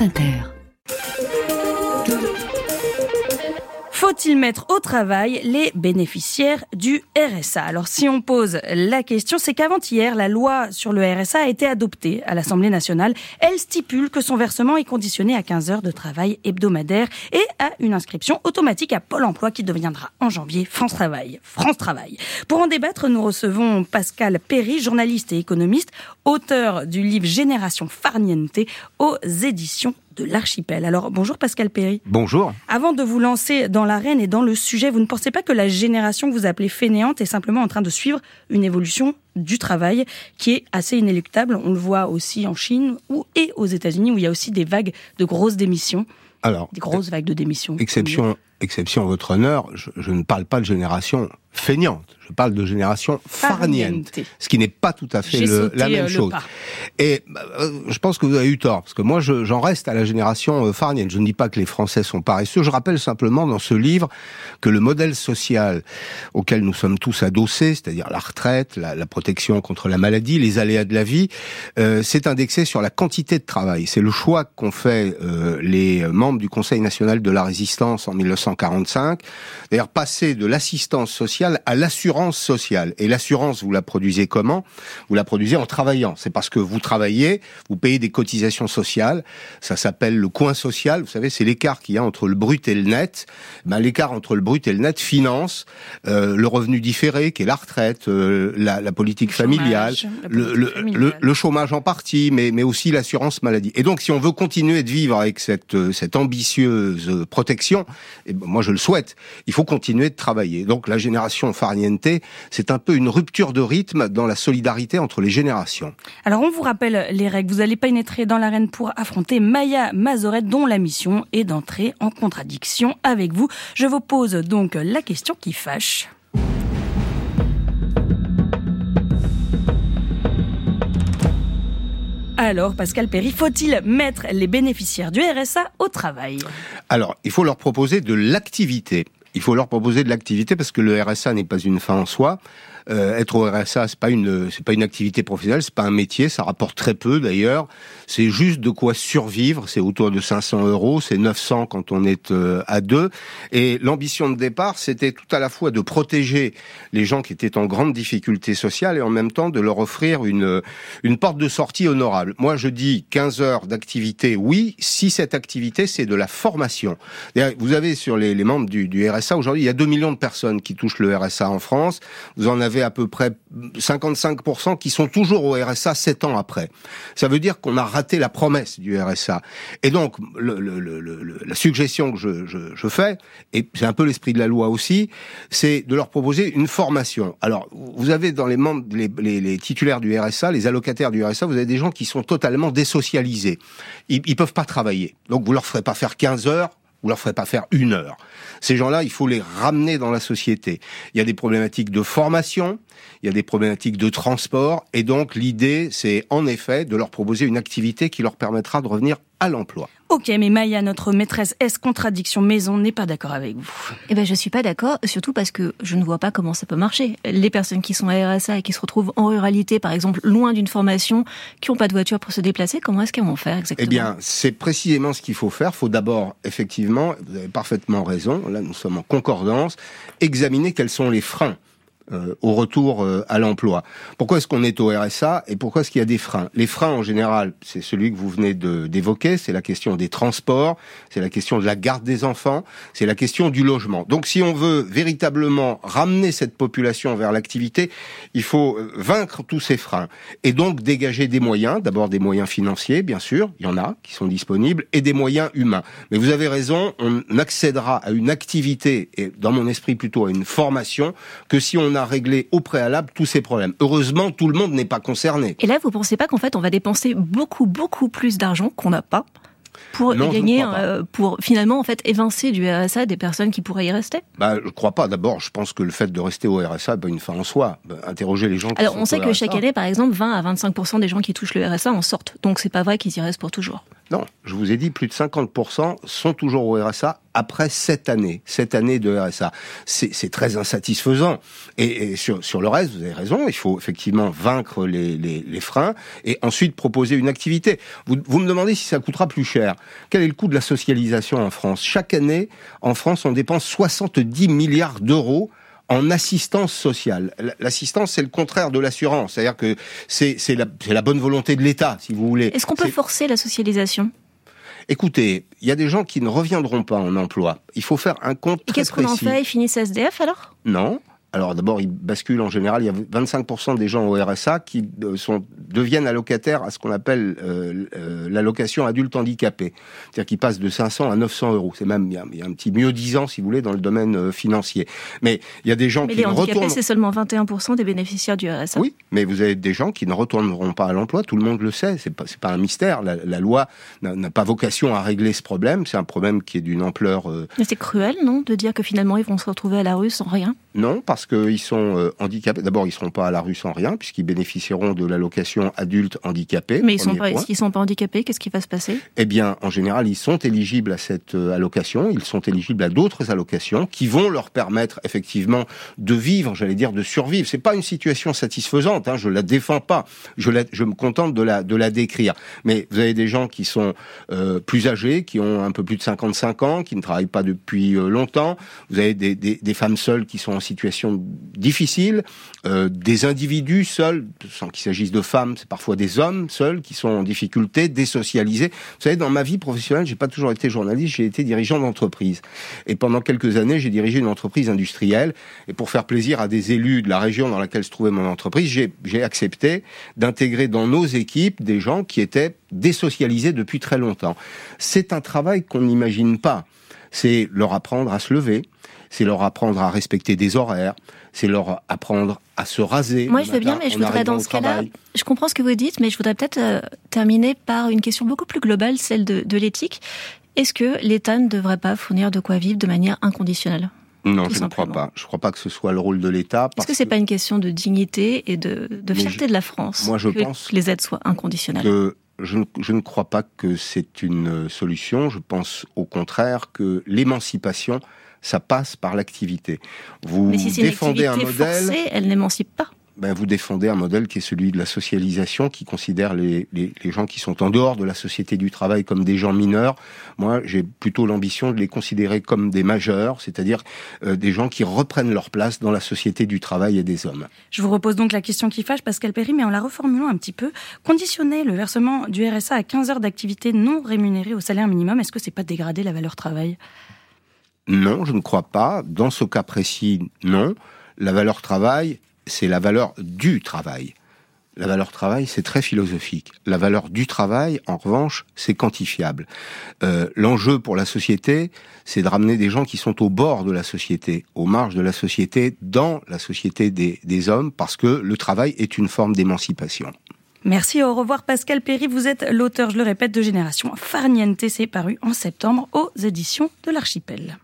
France Inter. Faut-il mettre au travail les bénéficiaires du RSA Alors si on pose la question, c'est qu'avant-hier, la loi sur le RSA a été adoptée à l'Assemblée nationale. Elle stipule que son versement est conditionné à 15 heures de travail hebdomadaire et à une inscription automatique à Pôle emploi qui deviendra en janvier France Travail. France Travail. Pour en débattre, nous recevons Pascal Perry, journaliste et économiste, auteur du livre Génération Farniente aux éditions de l'archipel. Alors bonjour Pascal Perry. Bonjour. Avant de vous lancer dans l'arène et dans le sujet, vous ne pensez pas que la génération que vous appelez fainéante est simplement en train de suivre une évolution du travail qui est assez inéluctable? On le voit aussi en Chine ou, et aux États-Unis où il y a aussi des vagues de grosses démissions. Alors, des grosses vagues de démissions. Exception, exception à votre honneur, je, je ne parle pas de génération feignante. Je parle de génération farniente, ce qui n'est pas tout à fait le, la même chose. Et euh, je pense que vous avez eu tort, parce que moi, j'en reste à la génération euh, farniente. Je ne dis pas que les Français sont paresseux. Je rappelle simplement dans ce livre que le modèle social auquel nous sommes tous adossés, c'est-à-dire la retraite, la, la, protection contre la maladie, les aléas de la vie, euh, c'est indexé sur la quantité de travail. C'est le choix qu'ont fait euh, les membres du Conseil national de la résistance en 1945, d'ailleurs passer de l'assistance sociale à l'assurance sociale. Et l'assurance, vous la produisez comment? Vous la produisez en travaillant. C'est parce que vous travaillez, vous payez des cotisations sociales. Ça s'appelle le coin social. Vous savez, c'est l'écart qu'il y a entre le brut et le net. Ben, l'écart entre le brut et le net finance euh, le revenu différé, qui est la retraite, euh, la, la, politique familiale, le, le, le, le, chômage en partie, mais, mais aussi l'assurance maladie. Et donc, si on veut continuer de vivre avec cette, euh, cette ambitieuse protection, ben, moi je le souhaite, il faut continuer de travailler. Donc, la génération farniente c'est un peu une rupture de rythme dans la solidarité entre les générations. Alors on vous rappelle les règles, vous allez pénétrer dans l'arène pour affronter Maya Mazoret dont la mission est d'entrer en contradiction avec vous. Je vous pose donc la question qui fâche. Alors, Pascal Perry, faut-il mettre les bénéficiaires du RSA au travail? Alors, il faut leur proposer de l'activité il faut leur proposer de l'activité parce que le RSA n'est pas une fin en soi. Euh, être au RSA, c'est pas une, c'est pas une activité professionnelle, c'est pas un métier, ça rapporte très peu d'ailleurs. C'est juste de quoi survivre. C'est autour de 500 euros, c'est 900 quand on est euh, à deux. Et l'ambition de départ, c'était tout à la fois de protéger les gens qui étaient en grande difficulté sociale et en même temps de leur offrir une une porte de sortie honorable. Moi, je dis 15 heures d'activité, oui, si cette activité c'est de la formation. Vous avez sur les, les membres du, du RSA aujourd'hui, il y a 2 millions de personnes qui touchent le RSA en France. Vous en avez à peu près 55% qui sont toujours au RSA 7 ans après. Ça veut dire qu'on a raté la promesse du RSA. Et donc, le, le, le, la suggestion que je, je, je fais, et c'est un peu l'esprit de la loi aussi, c'est de leur proposer une formation. Alors, vous avez dans les membres, les, titulaires du RSA, les allocataires du RSA, vous avez des gens qui sont totalement désocialisés. Ils, ils peuvent pas travailler. Donc, vous leur ferez pas faire 15 heures vous leur ferez pas faire une heure. Ces gens-là, il faut les ramener dans la société. Il y a des problématiques de formation, il y a des problématiques de transport, et donc l'idée, c'est en effet de leur proposer une activité qui leur permettra de revenir à l'emploi. Ok, mais Maya, notre maîtresse est contradiction maison, n'est pas d'accord avec vous. Eh ben, je suis pas d'accord, surtout parce que je ne vois pas comment ça peut marcher. Les personnes qui sont à RSA et qui se retrouvent en ruralité, par exemple, loin d'une formation, qui n'ont pas de voiture pour se déplacer, comment est-ce qu'elles vont faire exactement? Eh bien, c'est précisément ce qu'il faut faire. Il faut d'abord, effectivement, vous avez parfaitement raison, là nous sommes en concordance, examiner quels sont les freins euh, au retour euh, à l'emploi. Pourquoi est-ce qu'on est au RSA et pourquoi est-ce qu'il y a des freins? Les freins, en général, c'est celui que vous venez d'évoquer, c'est la question des transports, c'est la question de la garde des enfants, c'est la question du logement. Donc si on veut véritablement ramener cette population vers l'activité, il faut euh, vaincre tous ces freins et donc dégager des moyens, d'abord des moyens financiers, bien sûr, il y en a qui sont disponibles, et des moyens humains. Mais vous avez raison, on accédera à une activité, et dans mon esprit plutôt à une formation, que si on a régler au préalable tous ces problèmes. Heureusement, tout le monde n'est pas concerné. Et là, vous pensez pas qu'en fait, on va dépenser beaucoup, beaucoup plus d'argent qu'on n'a pas pour non, gagner, euh, pour finalement en fait évincer du RSA des personnes qui pourraient y rester? Bah, Je crois pas. D'abord, je pense que le fait de rester au RSA, bah, une fin en soi. Bah, interroger les gens. Qui Alors, sont on sait au que RSA. chaque année, par exemple, 20 à 25 des gens qui touchent le RSA en sortent. Donc, c'est pas vrai qu'ils y restent pour toujours. Non, je vous ai dit, plus de 50% sont toujours au RSA après cette année, cette année de RSA. C'est très insatisfaisant. Et, sur, le reste, vous avez raison, il faut effectivement vaincre les freins et ensuite proposer une activité. Vous, vous, me demandez si ça coûtera plus cher. Quel est le coût de la socialisation en France? Chaque année, en France, on dépense 70 milliards d'euros en assistance sociale. L'assistance, c'est le contraire de l'assurance. C'est-à-dire que c'est la, la bonne volonté de l'État, si vous voulez. Est-ce qu'on peut forcer la socialisation? Écoutez, il y a des gens qui ne reviendront pas en emploi. Il faut faire un compte Et qu'est-ce qu'on en fait? Ils finissent SDF alors? Non. Alors d'abord, ils basculent en général. Il y a 25% des gens au RSA qui euh, sont, deviennent allocataires à ce qu'on appelle euh, euh, l'allocation adulte handicapé. C'est-à-dire qu'ils passent de 500 à 900 euros. C'est même, il y, a, un petit mieux 10 ans, si vous voulez, dans le domaine financier. Mais il y a des gens mais qui les handicapés, retournent... c'est seulement 21% des bénéficiaires du RSA. Oui, mais vous avez des gens qui ne retourneront pas à l'emploi. Tout le monde le sait. C'est pas, pas un mystère. La, la loi n'a pas vocation à régler ce problème. C'est un problème qui est d'une ampleur... Euh... Mais c'est cruel, non, de dire que finalement ils vont se retrouver à la rue sans rien? Non, parce qu'ils sont euh, handicapés. D'abord, ils seront pas à la rue sans rien, puisqu'ils bénéficieront de l'allocation adulte handicapé. Mais ils sont pas, s'ils sont pas handicapés, qu'est-ce qui va se passer? Eh bien, en général, ils sont éligibles à cette euh, allocation. Ils sont éligibles à d'autres allocations qui vont leur permettre effectivement de vivre, j'allais dire, de survivre. C'est pas une situation satisfaisante. Hein, je la défends pas. Je, la, je me contente de la de la décrire. Mais vous avez des gens qui sont euh, plus âgés, qui ont un peu plus de 55 ans, qui ne travaillent pas depuis longtemps. Vous avez des, des, des, femmes seules qui sont en situation difficile, euh, des individus seuls, sans qu'il s'agisse de femmes, c'est parfois des hommes seuls qui sont en difficulté, désocialisés. Vous savez, dans ma vie professionnelle, j'ai pas toujours été journaliste, j'ai été dirigeant d'entreprise. Et pendant quelques années, j'ai dirigé une entreprise industrielle. Et pour faire plaisir à des élus de la région dans laquelle se trouvait mon entreprise, j'ai accepté d'intégrer dans nos équipes des gens qui étaient désocialisés depuis très longtemps. C'est un travail qu'on n'imagine pas. C'est leur apprendre à se lever, c'est leur apprendre à respecter des horaires, c'est leur apprendre à se raser. Moi, je veux bien, mais je voudrais dans ce cas-là, je comprends ce que vous dites, mais je voudrais peut-être euh, terminer par une question beaucoup plus globale, celle de, de l'éthique. Est-ce que l'État ne devrait pas fournir de quoi vivre de manière inconditionnelle? Non, je ne crois pas. Je ne crois pas que ce soit le rôle de l'État. Est-ce que c'est pas une question de dignité et de, de fierté je, de la France Moi, je que pense les aides soient inconditionnelles? Que je, ne, je ne crois pas que c'est une solution. Je pense au contraire que l'émancipation, ça passe par l'activité. Vous Mais si c'est défendez une un modèle. forcée, elle n'émancipe pas. Ben, vous défendez un modèle qui est celui de la socialisation, qui considère les, les, les, gens qui sont en dehors de la société du travail comme des gens mineurs. Moi, j'ai plutôt l'ambition de les considérer comme des majeurs, c'est-à-dire euh, des gens qui reprennent leur place dans la société du travail et des hommes. Je vous repose donc la question qui fâche, Pascal Perry, mais en la reformulant un petit peu. Conditionner le versement du RSA à 15 heures d'activité non rémunérée au salaire minimum, est-ce que c'est pas dégrader la valeur travail? Non, je ne crois pas. Dans ce cas précis, non. La valeur travail, c'est la valeur du travail. La valeur travail, c'est très philosophique. La valeur du travail, en revanche, c'est quantifiable. Euh, L'enjeu pour la société, c'est de ramener des gens qui sont au bord de la société, aux marges de la société, dans la société des, des hommes, parce que le travail est une forme d'émancipation. Merci, au revoir Pascal Perry. Vous êtes l'auteur, je le répète, de Génération Farniente. C'est paru en septembre aux éditions de l'Archipel.